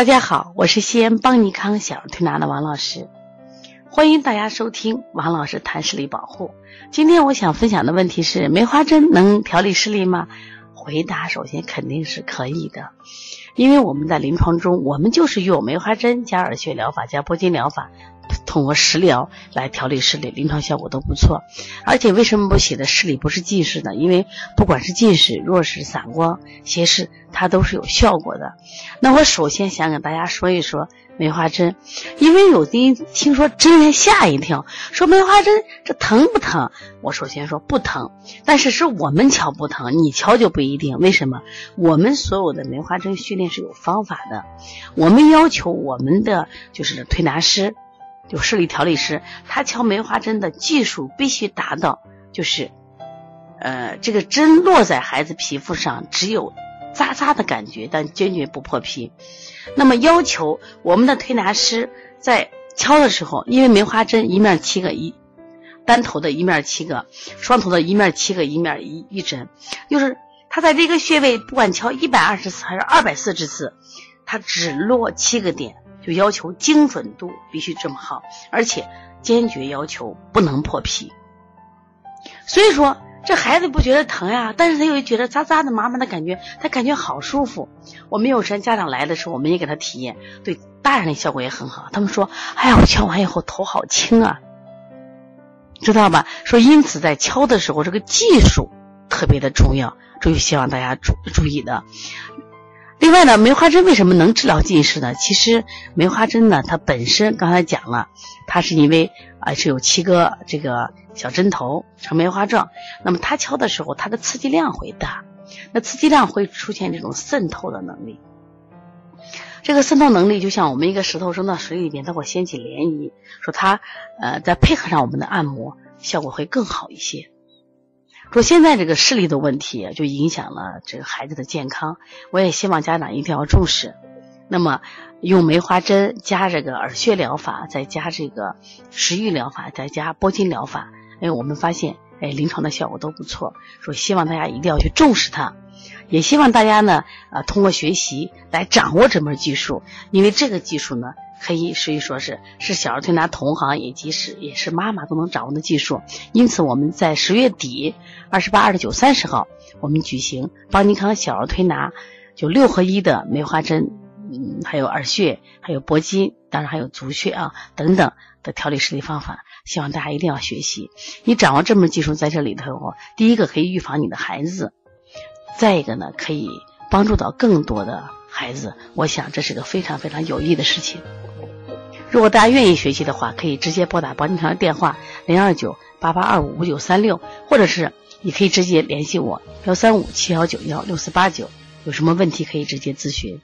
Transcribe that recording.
大家好，我是西安邦尼康小儿推拿的王老师，欢迎大家收听王老师谈视力保护。今天我想分享的问题是：梅花针能调理视力吗？回答首先肯定是可以的，因为我们在临床中，我们就是用梅花针加耳穴疗法加拨筋疗法。通过食疗来调理视力，临床效果都不错。而且为什么我写的视力不是近视呢？因为不管是近视、弱视、散光、斜视，它都是有效果的。那我首先想给大家说一说梅花针，因为有的听说针吓一跳，说梅花针这疼不疼？我首先说不疼，但是是我们瞧不疼，你瞧就不一定。为什么？我们所有的梅花针训练是有方法的，我们要求我们的就是推拿师。就视力调理师，他敲梅花针的技术必须达到，就是，呃，这个针落在孩子皮肤上，只有扎扎的感觉，但坚决不破皮。那么要求我们的推拿师在敲的时候，因为梅花针一面七个一，单头的一面七个，双头的一面七个，一面一一针，就是他在这个穴位不管敲一百二十次还是二百四十次，他只落七个点。就要求精准度必须这么好，而且坚决要求不能破皮。所以说，这孩子不觉得疼呀，但是他又觉得扎扎的、麻麻的感觉，他感觉好舒服。我们有时家长来的时候，我们也给他体验，对大人的效果也很好。他们说：“哎呀，我敲完以后头好轻啊，知道吧？”说因此在敲的时候，这个技术特别的重要，这就希望大家注注意的。另外呢，梅花针为什么能治疗近视呢？其实梅花针呢，它本身刚才讲了，它是因为啊是有七个这个小针头呈梅花状，那么它敲的时候，它的刺激量会大，那刺激量会出现这种渗透的能力。这个渗透能力就像我们一个石头扔到水里面，它会掀起涟漪，说它呃再配合上我们的按摩，效果会更好一些。说现在这个视力的问题就影响了这个孩子的健康，我也希望家长一定要重视。那么用梅花针加这个耳穴疗法，再加这个食欲疗法，再加拨筋疗法，哎，我们发现哎临床的效果都不错。说希望大家一定要去重视它，也希望大家呢啊通过学习来掌握这门技术，因为这个技术呢。可以，可以说是是小儿推拿同行，以及是也是妈妈都能掌握的技术。因此，我们在十月底，二十八、二十九、三十号，我们举行邦尼康小儿推拿，就六合一的梅花针，嗯，还有耳穴，还有脖筋，当然还有足穴啊等等的调理视力方法。希望大家一定要学习。你掌握这门技术在这里头，第一个可以预防你的孩子，再一个呢，可以帮助到更多的孩子。我想这是个非常非常有益的事情。如果大家愿意学习的话，可以直接拨打保金堂的电话零二九八八二五五九三六，或者是你可以直接联系我幺三五七幺九幺六四八九，有什么问题可以直接咨询。